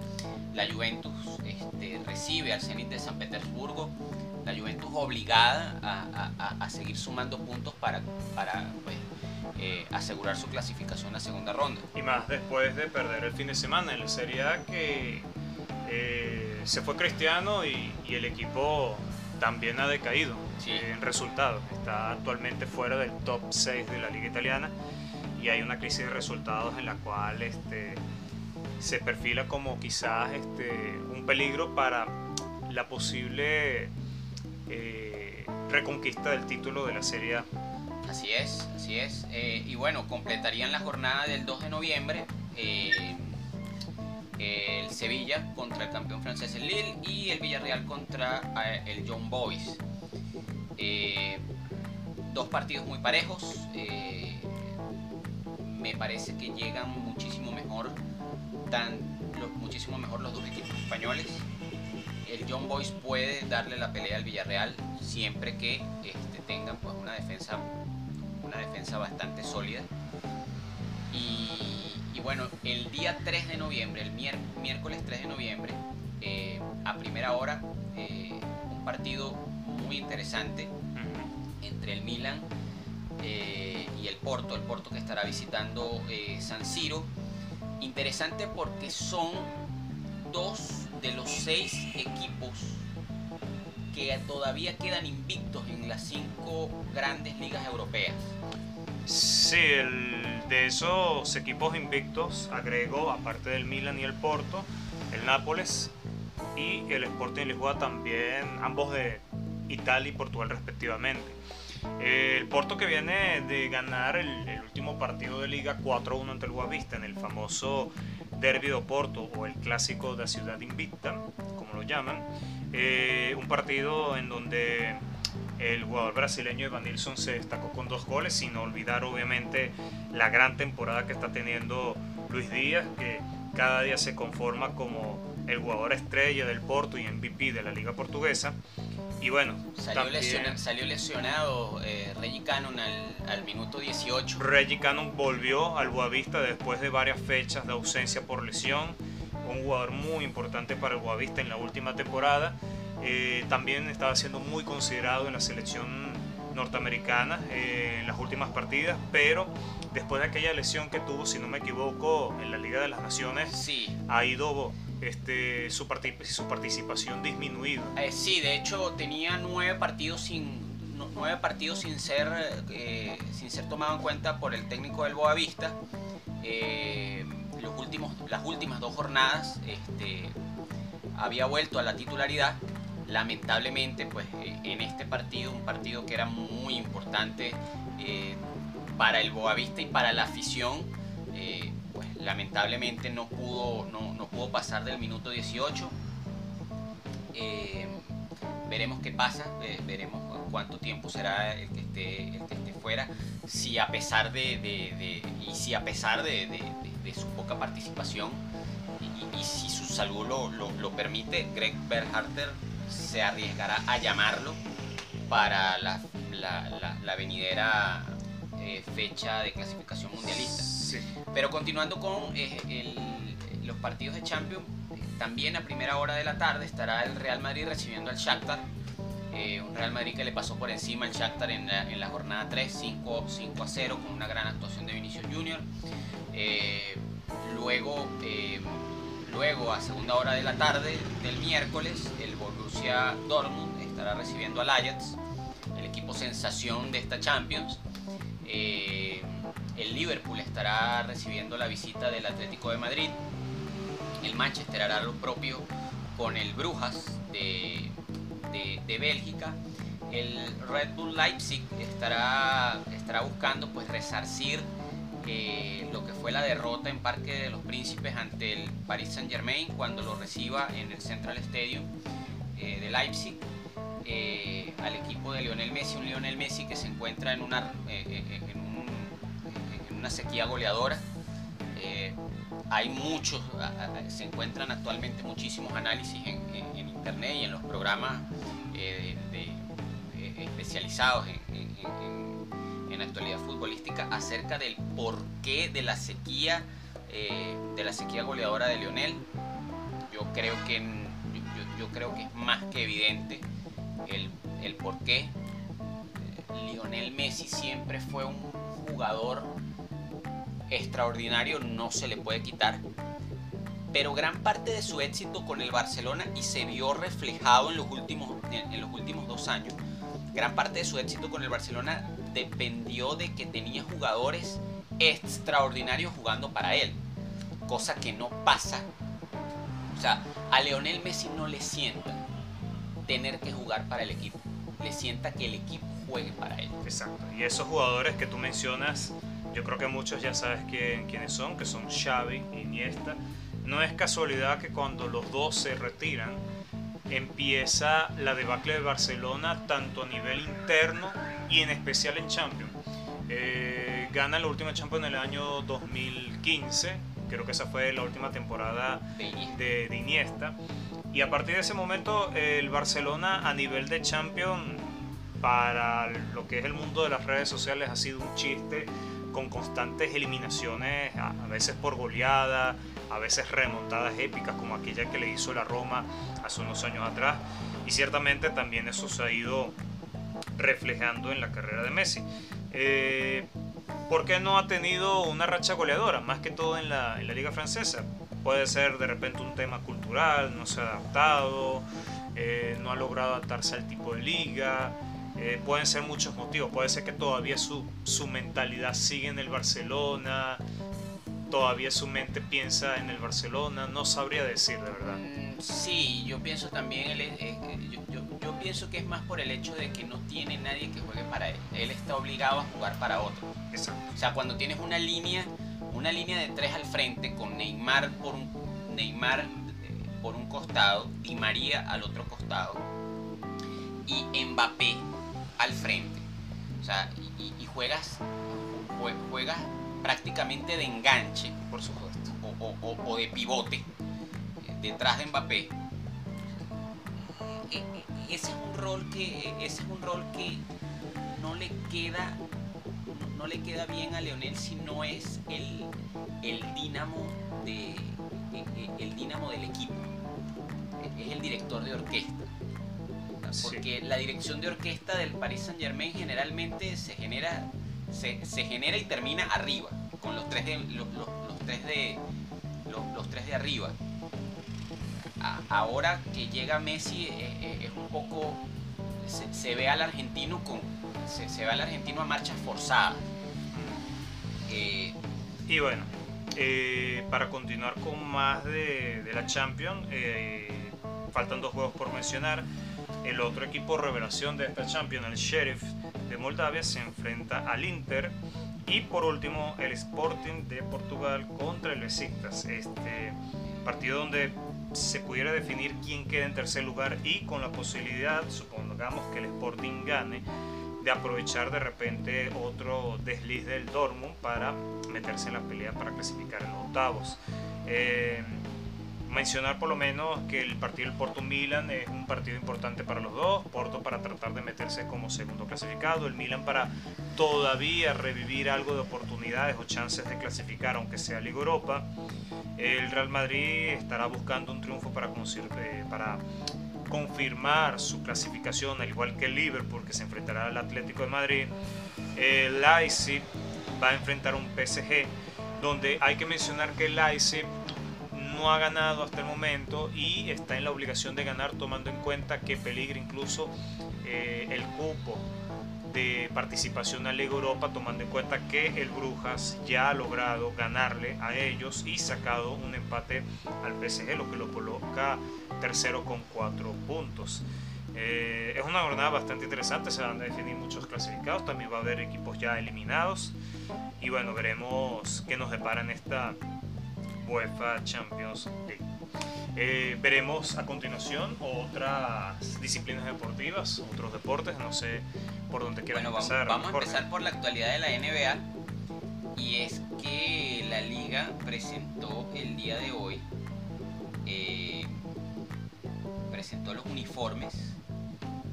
la Juventus este, recibe al Zenit de San Petersburgo. La Juventus obligada a, seguir sumando puntos para, para pues, eh, asegurar su clasificación la segunda ronda. Y más después de perder el fin de semana en la Serie A que eh, se fue Cristiano y, el equipo también ha decaído en resultados. Está actualmente fuera del top 6 de la liga italiana y hay una crisis de resultados en la cual este, se perfila como quizás este, un peligro para la posible eh, reconquista del título de la Serie A. Así es, así es. Eh, y bueno, completarían la jornada del 2 de noviembre el Sevilla contra el campeón francés el Lille y el Villarreal contra eh, el John Boys. Eh, dos partidos muy parejos. Eh, me parece que llegan muchísimo mejor, tan, muchísimo mejor los dos equipos españoles. El John Boys puede darle la pelea al Villarreal siempre que este, tengan pues, una defensa una defensa bastante sólida. Y bueno, el día 3 de noviembre, el miércoles 3 de noviembre, eh, a primera hora, eh, un partido muy interesante entre el Milan eh, y el Porto, el Porto que estará visitando San Siro. Interesante porque son dos de los seis equipos que todavía quedan invictos en las cinco grandes ligas europeas. Sí, de esos equipos invictos agregó, aparte del Milan y el Porto, el Nápoles y el Sporting Lisboa también, ambos de Italia y Portugal respectivamente. El Porto que viene de ganar el, último partido de Liga 4-1 ante el Guavista en el famoso Derby de Porto o el clásico de la ciudad invicta, como lo llaman. Eh, un partido en donde el jugador brasileño Evan Nilsson se destacó con dos goles, sin olvidar obviamente la gran temporada que está teniendo Luis Díaz, que cada día se conforma como el jugador estrella del Porto y MVP de la liga portuguesa. Y bueno, salió, lesionado eh, Reggie Cannon al, minuto 18. Reggie Cannon volvió al Boavista después de varias fechas de ausencia por lesión. un jugador muy importante para el Boavista en la última temporada. Eh, también estaba siendo muy considerado en la selección norteamericana eh, en las últimas partidas, pero después de aquella lesión que tuvo, si no me equivoco, en la Liga de las Naciones, Sí, ha ido este, su, su participación disminuido. Eh, sí, de hecho tenía nueve partidos sin nu- nueve partidos sin ser eh, sin ser tomado en cuenta por el técnico del Boavista. Eh, los últimos, las últimas dos jornadas este, había vuelto a la titularidad. Lamentablemente, pues eh, en este partido, un partido que era muy importante eh, para el Boavista y para la afición, eh, pues lamentablemente no pudo, no, no pudo pasar del minuto 18. Eh, veremos qué pasa, veremos cuánto tiempo será el que esté, el que esté fuera, si a pesar de, de- y si a pesar de, de- su poca participación y, si su salud lo, lo- permite, Greg Berharter se arriesgará a llamarlo para la, la- la- la venidera eh, fecha de clasificación mundialista. Pero continuando con eh, los partidos de Champions, también a primera hora de la tarde estará el Real Madrid recibiendo al Shakhtar. eh, un Real Madrid que le pasó por encima al Shakhtar en la, jornada 3, 5, 5 a 0, con una gran actuación de Vinicius Junior. Eh, luego, luego, a segunda hora de la tarde del miércoles, el Borussia Dortmund estará recibiendo al Ajax, el equipo sensación de esta Champions. El Liverpool estará recibiendo la visita del Atlético de Madrid. El Manchester hará lo propio con el Brujas de, de- Bélgica. El Red Bull Leipzig estará, estará buscando pues resarcir eh, lo que fue la derrota en Parque de los Príncipes ante el Paris Saint Germain cuando lo reciba en el Central Stadium eh, de Leipzig eh, al equipo de Lionel Messi, un Lionel Messi que se encuentra en una, una sequía goleadora. Eh, hay muchos, se encuentran actualmente muchísimos análisis en, internet y en los programas eh, eh, especializados en, en- actualidad futbolística acerca del porqué de la sequía, de la sequía goleadora de Lionel. Yo creo que, yo, yo- creo que es más que evidente el, el por qué. Eh, Lionel Messi siempre fue un jugador extraordinario, no se le puede quitar. Pero gran parte de su éxito con el Barcelona y se vio reflejado en los últimos, en, los últimos dos años. Gran parte de su éxito con el Barcelona dependió de que tenía jugadores extraordinarios jugando para él. Cosa que no pasa. O sea, a Leonel Messi no le sienta tener que jugar para el equipo. Le sienta que el equipo juegue para él. Exacto. Y esos jugadores que tú mencionas, yo creo que muchos ya sabes quién, quiénes son, que son Xavi, Iniesta. No es casualidad que cuando los dos se retiran, empieza la debacle de Barcelona tanto a nivel interno y en especial en Champions. Eh, gana la última Champions en el año 2015, creo que esa fue la última temporada De de Iniesta. Y a partir de ese momento el Barcelona a nivel de Champions para lo que es el mundo de las redes sociales ha sido un chiste con constantes eliminaciones, a, veces por goleada, a veces remontadas épicas como aquella que le hizo la Roma hace unos años atrás. Y ciertamente también eso se ha ido reflejando en la carrera de Messi. Eh, ¿Por qué no ha tenido una racha goleadora? Más que todo en la, en la liga francesa. Puede ser de repente un tema cultural, no se ha adaptado, eh, no ha logrado adaptarse al tipo de liga. Eh, pueden ser muchos motivos. Puede ser que todavía su, su mentalidad sigue en el Barcelona, todavía su mente piensa en el Barcelona. No sabría decir de verdad. Mm, Sí, yo pienso también, eh, yo pienso que es más por el hecho de que no tiene nadie que juegue para él. Él está obligado a jugar para otro. Exacto. O sea, cuando tienes una línea, una línea de tres al frente con Neymar por un Neymar eh, por un costado, Di María al otro costado y Mbappé al frente. O sea, y, y- juegas jue- juegas prácticamente de enganche Por supuesto. o, o- o- de pivote eh, detrás de Mbappé. E- e- Ese es un rol que ese es un rol que no le queda no, le queda bien a Leonel si no es el, el de e, e, el dínamo del equipo. Es el director de orquesta. Porque la dirección de orquesta del Paris Saint Germain generalmente se genera, se, genera y termina arriba, con los tres de, los, tres de, los, tres de arriba. ahora que llega Messi eh, eh, es, un poco se, ve al argentino con se, ve al argentino a marcha forzada. Eh, y bueno para continuar con más de, de la Champions faltan dos juegos por mencionar el otro equipo revelación de esta Champions, el Sheriff de Moldavia, se enfrenta al Inter. Y por último, el Sporting de Portugal contra el Besiktas. Este partido donde se pudiera definir quién queda en tercer lugar y con la posibilidad, supongamos que el Sporting gane, de aprovechar de repente otro desliz del Dortmund para meterse en la pelea para clasificar en los octavos. Eh, mencionar por lo menos que el partido del Porto Milan es un partido importante para los dos, Porto para tratar de meterse como segundo clasificado, el Milan para todavía revivir algo de oportunidades o chances de clasificar aunque sea Liga Europa. El Real Madrid estará buscando un triunfo para, eh, para confirmar su clasificación, al igual que el Liverpool que se enfrentará al Atlético de Madrid. El Leipzig va a enfrentar un PSG donde hay que mencionar que el Leipzig no ha ganado hasta el momento y está en la obligación de ganar tomando en cuenta que peligra incluso eh, el cupo de participación a Liga Europa tomando en cuenta que el Brujas ya ha logrado ganarle a ellos y sacado un empate al PSG, lo que lo coloca tercero con cuatro puntos. Eh, es una jornada bastante interesante, se van a definir muchos clasificados, también va a haber equipos ya eliminados y bueno, veremos qué nos depara en esta UEFA Champions League. Eh, veremos a continuación otras disciplinas deportivas, otros deportes, no sé por dónde quieran bueno, empezar. Vamos, a empezar por la actualidad de la NBA y es que la liga presentó el día de hoy, eh, presentó los uniformes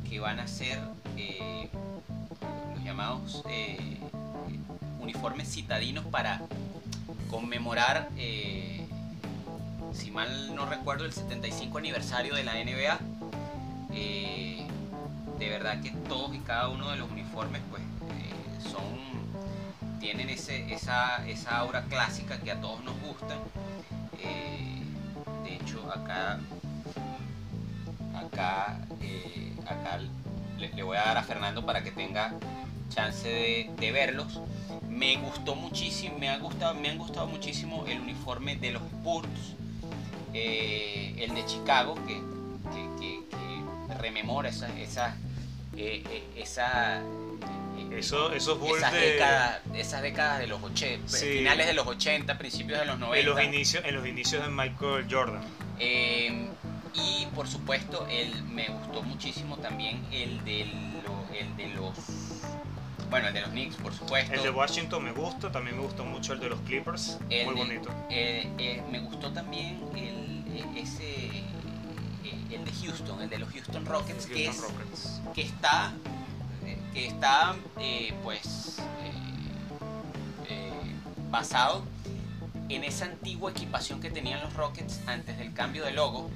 que van a ser eh, los llamados uniformes citadinos para conmemorar, eh, si mal no recuerdo, el 75 aniversario de la NBA. Eh, de verdad que todos y cada uno de los uniformes pues eh, son tienen ese, esa, esa aura clásica que a todos nos gusta. de hecho acá acá, acá le, voy a dar a Fernando para que tenga chance de, de verlos me gustó muchísimo, me, ha gustado, me han gustado muchísimo el uniforme de los Spurs, eh, el de Chicago, que, rememora esa, esa, eh, eh, esa Eso, esos esas, décadas, esas décadas de los 80, finales de los 80, principios de los 90. En los inicios, en los inicios de Michael Jordan. y por supuesto, el, me gustó muchísimo también el de, el de los bueno, el de los Knicks, por supuesto. El de Washington me gusta, también me gustó mucho el de los Clippers, muy bonito. Eh, eh, me gustó también el, eh, ese, el de Houston, el de los Houston Rockets, que, que está, que está pues basado en esa antigua equipación que tenían los Rockets antes del cambio de logo.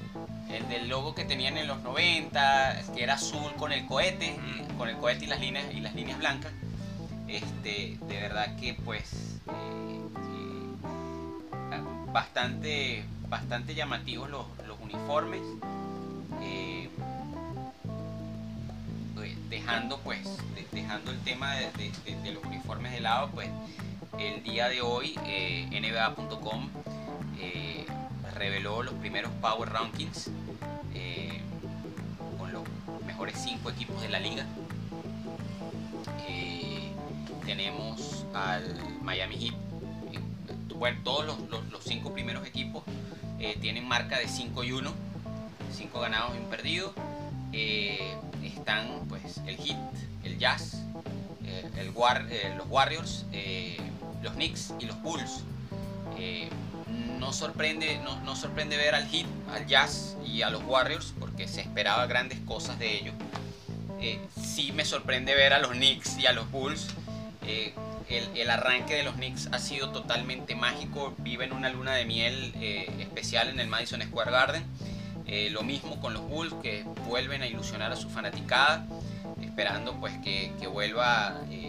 El del logo que tenían en los 90, que era azul con el cohete, con el cohete y las líneas, y las líneas blancas. Este, de verdad que pues eh, eh, bastante, bastante llamativos los, uniformes. Eh, dejando pues dejando el tema de, los uniformes de lado pues el día de hoy nba.com reveló los primeros power rankings con los mejores cinco equipos de la liga tenemos al Miami Heat. Bueno, todos los, cinco primeros equipos eh, tienen marca de 5 y 1, 5 ganados y un perdido. Eh, están pues el Heat, el Jazz, eh, el los Warriors, los Knicks y los Bulls. no, sorprende, no, no, sorprende ver al Heat, al Jazz y a los Warriors porque se esperaba grandes cosas de ellos. sí me sorprende ver a los Knicks y a los Bulls eh, el, arranque de los Knicks ha sido totalmente mágico. Viven una luna de miel eh, especial en el Madison Square Garden. Eh, lo mismo con los Bulls que vuelven a ilusionar a su fanaticada, esperando pues que, vuelva, eh,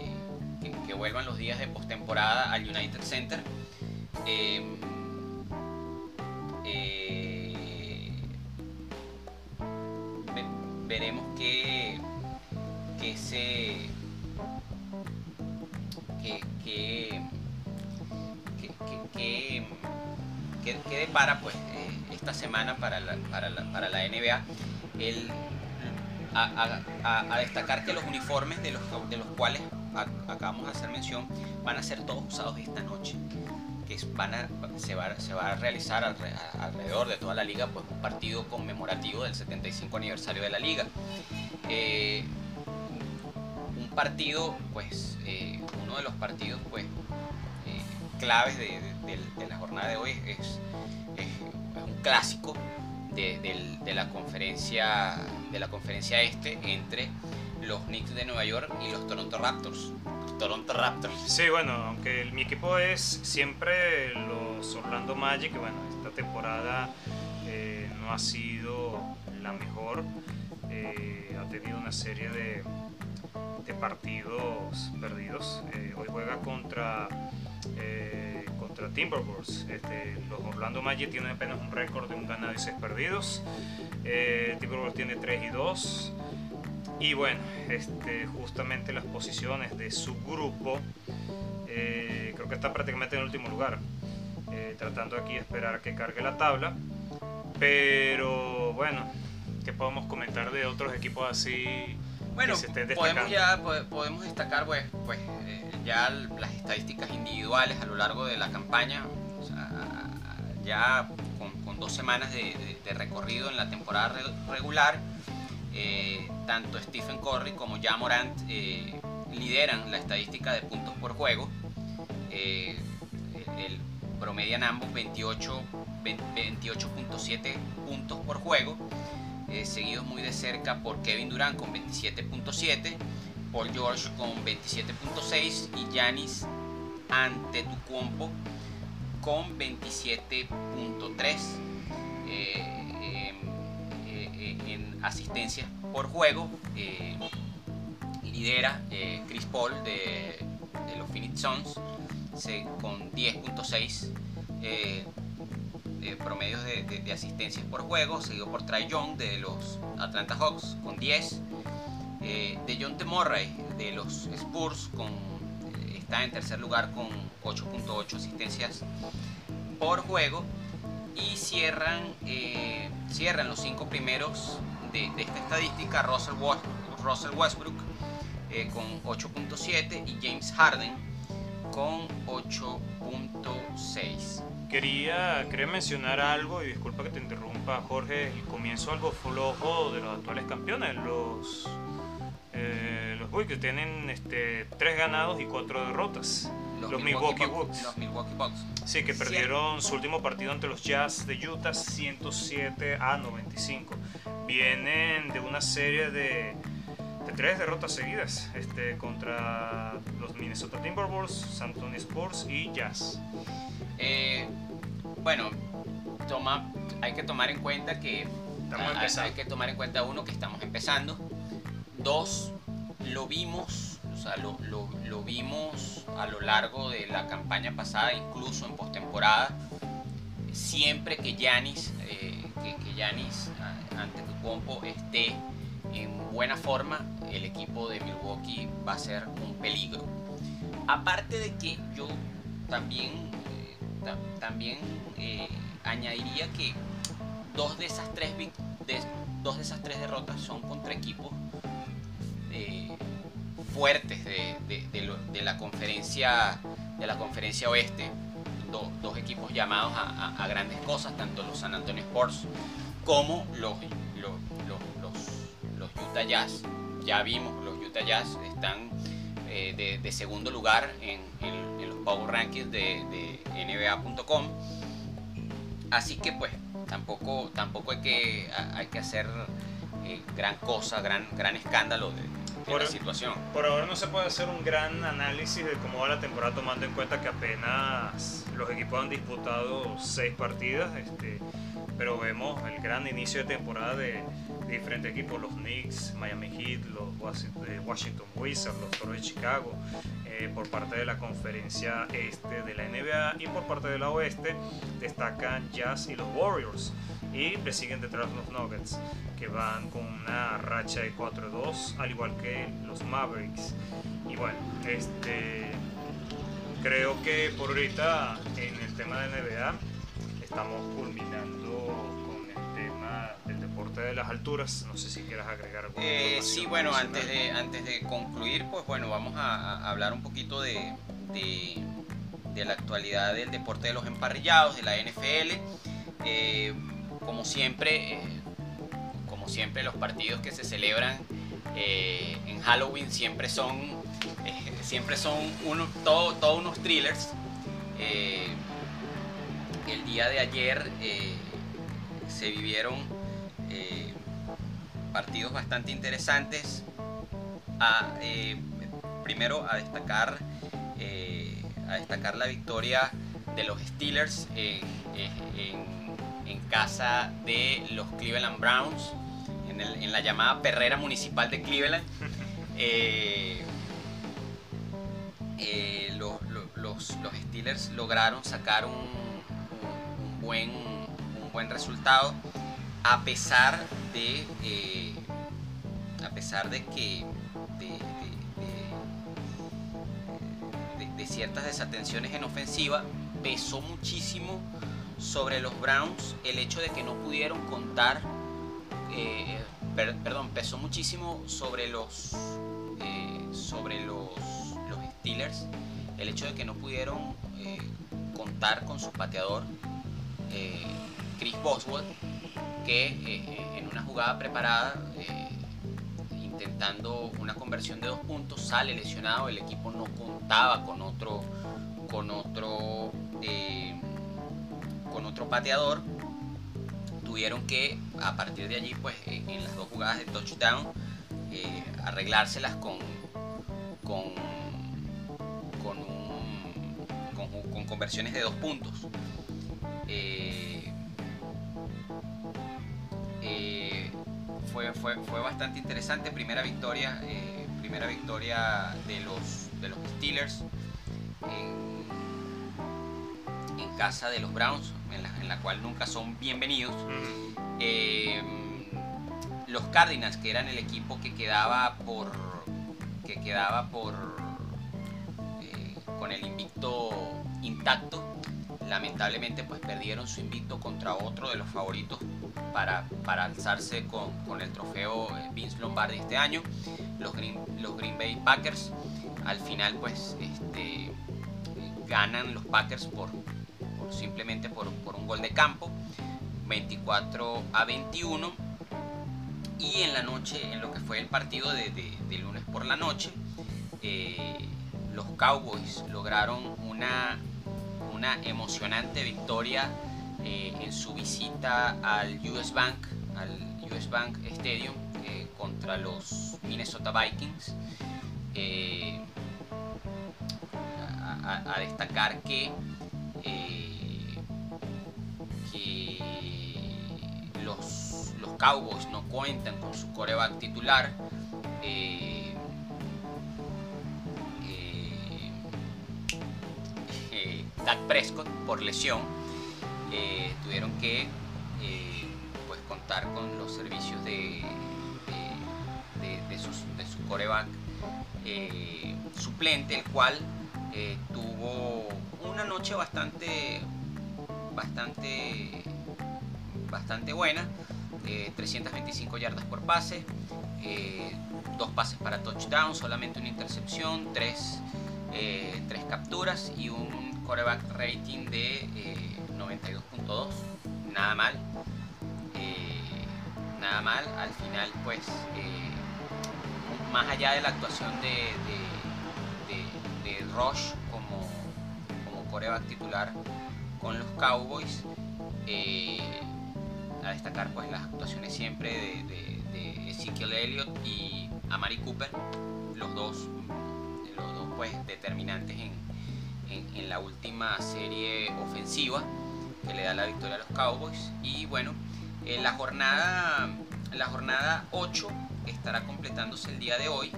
que, vuelvan los días de postemporada al United Center. veremos que, que se que, que, que, depara pues, eh, esta semana para la, para la, para la NBA. El, a, destacar que los uniformes de los, de los cuales acabamos de hacer mención van a ser todos usados esta noche que se, va, a realizar alrededor de toda la liga pues, un partido conmemorativo del 75 aniversario de la liga. Eh, un partido pues eh, de los partidos pues, eh, claves de, la jornada de hoy es, un clásico de, la conferencia de la conferencia este entre los Knicks de Nueva York y los Toronto Raptors. Toronto Raptors. Sí, bueno, aunque mi equipo es siempre los Orlando Magic, bueno, esta temporada eh, no ha sido la mejor. Eh, ha tenido una serie de, partidos perdidos. Eh, hoy juega contra, contra Timberwolves. Este, los Orlando Magic tienen apenas un récord de un ganado y seis perdidos. Timberwolves tiene 3 y 2. Y bueno, este, justamente las posiciones de su grupo, creo que está prácticamente en el último lugar. tratando aquí de esperar que cargue la tabla. Pero bueno, ¿qué podemos comentar de otros equipos así bueno, podemos ya podemos destacar pues, pues eh, ya las estadísticas individuales a lo largo de la campaña, ya con, dos semanas de, recorrido en la temporada regular, eh, tanto Stephen Curry como ya Morant eh, lideran la estadística de puntos por juego. el promedian ambos 28 28.7 puntos por juego eh, seguidos muy de cerca por Kevin Durant con 27.7, Paul George con 27.6 y Giannis Antetokounmpo con 27.3 eh, eh, en asistencias por juego. lidera Chris Paul de, los Phoenix Suns con 10.6 eh, promedios de, asistencias por juego, seguido por Trae Young de los Atlanta Hawks con 10, eh, de John T. De los Spurs con, eh, está en tercer lugar con 8.8 asistencias por juego y cierran, cierran los cinco primeros de, esta estadística Russell, Westbrook con 8.7 y James Harden con 8.6. Quería, mencionar algo, y disculpa que te interrumpa Jorge, el comienzo algo flojo de los actuales campeones, los, eh, los que tienen este, tres ganados y cuatro derrotas. Los, Milwaukee, Bucks. Los Milwaukee Bucks. Sí, que perdieron su último partido ante los Jazz de Utah 107 a 95. Vienen de una serie de, de tres derrotas seguidas este, contra los Minnesota Timberwolves, San Antonio Spurs y Jazz. Eh, bueno, toma, hay que tomar en cuenta que hay, que tomar en cuenta uno que estamos empezando, dos lo vimos, lo, vimos a lo largo de la campaña pasada, incluso en postemporada, siempre que Yanis, eh, que, que Giannis ante tu compo esté en buena forma, el equipo de Milwaukee va a ser un peligro. Aparte de que yo también también eh, añadiría que dos de esas tres dos de esas tres derrotas son contra equipos eh, fuertes de, la conferencia de la conferencia oeste dos equipos llamados a, grandes cosas tanto los San Antonio Sports como los, los, Utah Jazz ya vimos los Utah Jazz están eh, de, segundo lugar en, los Power Rankings de, NBA.com. Así que pues tampoco, tampoco hay, que, hay que hacer eh, gran cosa, gran, gran escándalo por, la situación. Por ahora no se puede hacer un gran análisis de cómo va la temporada tomando en cuenta que apenas los equipos han disputado seis partidas, este, pero vemos el gran inicio de temporada de, diferentes equipos, los Knicks, Miami Heat, los Washington Wizards, los Toros de Chicago, eh, por parte de la conferencia este de la NBA y por parte de la oeste destacan Jazz y los Warriors y le siguen detrás los Nuggets que van con una racha de 4-2 al igual que los Mavericks y bueno este creo que por ahorita en el tema de NBA estamos culminando de las alturas. No sé si quieras agregar algo. Eh, sí, bueno, antes de, antes de concluir, pues bueno, vamos a, hablar un poquito de, de, la actualidad del deporte de los emparrillados, de la NFL. Eh, como siempre, eh, como siempre, los partidos que se celebran en Halloween siempre son, siempre son uno, todos unos thrillers. el día de ayer se vivieron eh, partidos bastante interesantes. Eh, primero a destacar, eh, a destacar la victoria de los Steelers en, casa de los Cleveland Browns, en, la llamada perrera municipal de Cleveland. los, Steelers lograron sacar un, buen, un buen resultado a pesar de eh, a pesar de que de, ciertas desatenciones en ofensiva pesó muchísimo sobre los Browns el hecho de que no pudieron contar eh, perdón pesó muchísimo sobre los eh, sobre los, los Steelers el hecho de que no pudieron contar con su pateador Chris Boswell que eh, eh, en una jugada preparada, eh, intentando una conversión de dos puntos, sale lesionado, el equipo no contaba con otro, con otro, con otro pateador, tuvieron que a partir de allí, pues en, las dos jugadas de touchdown, arreglárselas con, con, con, con, conversiones de dos puntos. Eh, fue, fue, fue, bastante interesante. Primera victoria, eh, primera victoria de los, de los Steelers en, casa de los Browns, en la, cual nunca son bienvenidos. Eh, los Cardinals, que eran el equipo que quedaba por que quedaba por con el invicto intacto lamentablemente pues perdieron su invicto contra otro de los favoritos para, para alzarse con, el trofeo eh, Vince Lombardi este año, los Green, los Green Bay Packers. Al final pues este, ganan los Packers por, simplemente por, un gol de campo, 24 a 21. Y en la noche, en lo que fue el partido de, lunes por la noche, eh, los Cowboys lograron una una emocionante victoria eh, en su visita al US Bank, al US Bank Stadium eh, contra los Minnesota Vikings. A, destacar que, los, los, Cowboys no cuentan con su coreback titular. Dak Prescott por lesión eh, tuvieron que eh, pues contar con los servicios de, de, su coreback eh, suplente, el cual tuvo una noche bastante bastante bastante buena 325 yardas por pase dos pases para touchdown solamente una intercepción tres, tres capturas y un coreback rating de 92.2, eh, nada mal. Eh, nada mal, al final pues eh, más allá de la actuación de, de, de, Rush como, como coreback titular con los Cowboys, a destacar pues las actuaciones siempre de, Ezekiel Elliott y, a Mari Cooper, los dos, los dos pues, determinantes en, en, la última serie ofensiva que le da la victoria a los Cowboys. Y bueno, eh, la, jornada, la jornada 8 estará completándose el día de hoy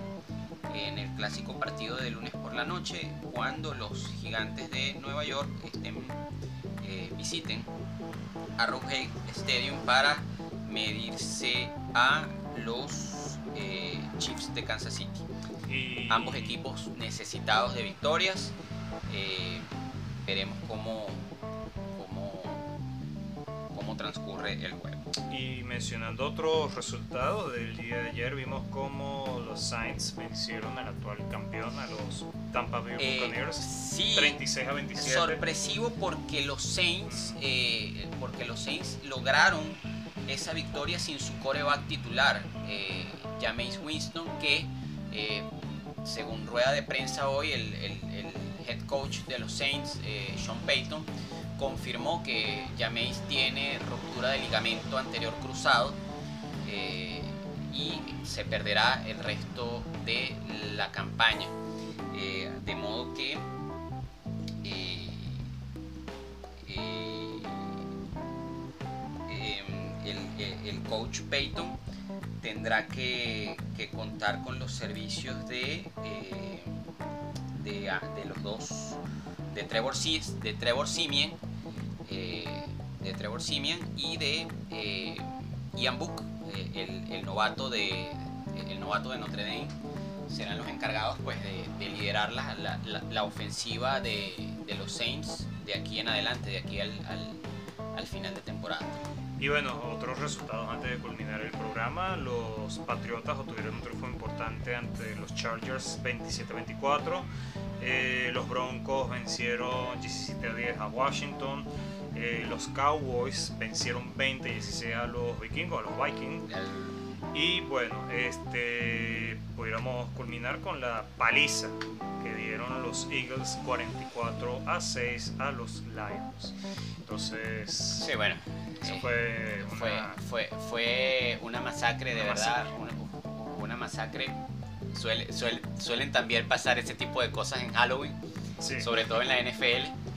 en el clásico partido de lunes por la noche cuando los gigantes de Nueva York estén, eh, visiten Arrowhead Stadium para medirse a los eh, Chiefs de Kansas City. Ambos equipos necesitados de victorias. Eh, veremos cómo, cómo, cómo transcurre el juego. Y mencionando otros resultados del día de ayer, vimos cómo los Saints vencieron al actual campeón, a los Tampa Bay eh, Buccaneers, 36 a 27. Sorpresivo porque los Saints, eh, porque los Saints lograron esa victoria sin su coreback titular, eh, Jameis Winston, que eh, según rueda de prensa hoy, el, el, head coach de los Saints, Sean Payton, confirmó que Jameis tiene ruptura de ligamento anterior cruzado eh, y se perderá el resto de la campaña. Eh, de modo que eh, em, el, coach Peyton tendrá que, contar con los servicios de, de, de los dos de Trevor, de Trevor Simien eh, de Trevor Simian y de eh, Ian Book, eh, el, novato de, el novato de Notre Dame, serán los encargados pues, de, liderar la, la, ofensiva de, los Saints de aquí en adelante, de aquí al, al, final de temporada. Y bueno, otros resultados antes de culminar el programa. Los Patriotas obtuvieron un triunfo importante ante los Chargers 27-24. Los Broncos vencieron 17-10 a Washington. Eh, los Cowboys vencieron 20-16 a los vikingos, a los Vikings. Y bueno, este pudiéramos culminar con la paliza que dieron los Eagles 44 a 6 a los Lions. Entonces, sí, bueno, eso fue, una... fue, fue, una masacre de verdad, Una, masacre. Suele, suelen también pasar ese tipo de cosas en Halloween, sobre todo en la NFL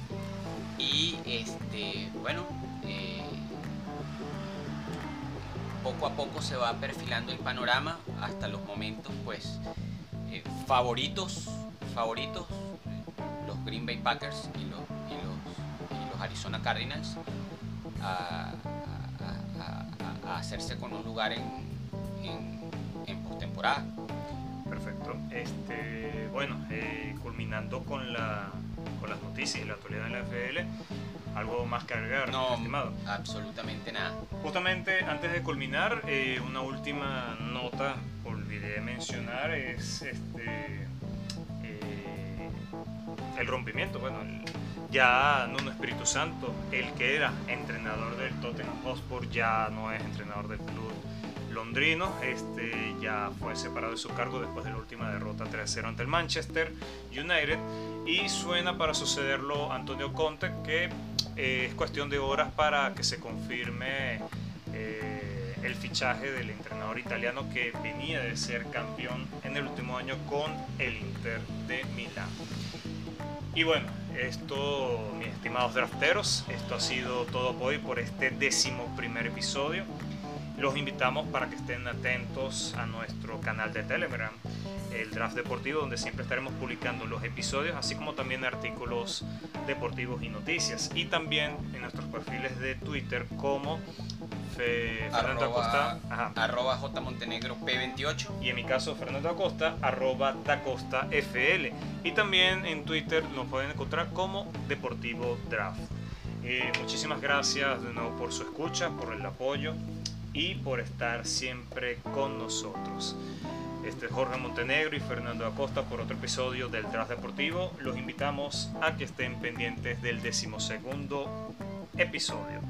y este, bueno, eh, poco a poco se va perfilando el panorama hasta los momentos, pues, eh, favoritos, favoritos, los Green Bay Packers y los, los, Arizona Cardinals a, hacerse con un lugar en, en, postemporada. Perfecto. Este, bueno, eh, culminando con la con las noticias y la actualidad en la FL. ¿Algo más que agregar, no, estimado? Absolutamente nada. Justamente antes de culminar, eh, una última nota olvidé mencionar es este eh, el rompimiento. Bueno, ya Nuno Espíritu Santo, el que era entrenador del Tottenham Hotspur, ya no es entrenador del club londrino, este, ya fue separado de su cargo después de la última derrota 3-0 ante el Manchester United y suena para sucederlo Antonio Conte que eh, es cuestión de horas para que se confirme eh, el fichaje del entrenador italiano que venía de ser campeón en el último año con el Inter de Milán. Y bueno, esto, mis estimados drafteros, esto ha sido todo por hoy por este décimo primer episodio. Los invitamos para que estén atentos a nuestro canal de Telegram, el Draft Deportivo, donde siempre estaremos publicando los episodios, así como también artículos deportivos y noticias. Y también en nuestros perfiles de Twitter como Fernando Acosta, arroba J Montenegro P28 y en mi caso Fernando Acosta, arroba Dacosta FL. Y también en Twitter nos pueden encontrar como Deportivo Draft. Eh, muchísimas gracias de nuevo por su escucha, por el apoyo y por estar siempre con nosotros. Este es Jorge Montenegro y Fernando Acosta por otro episodio del Tras Deportivo. Los invitamos a que estén pendientes del decimosegundo episodio.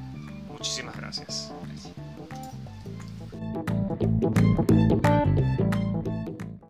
Muchísimas gracias. gracias.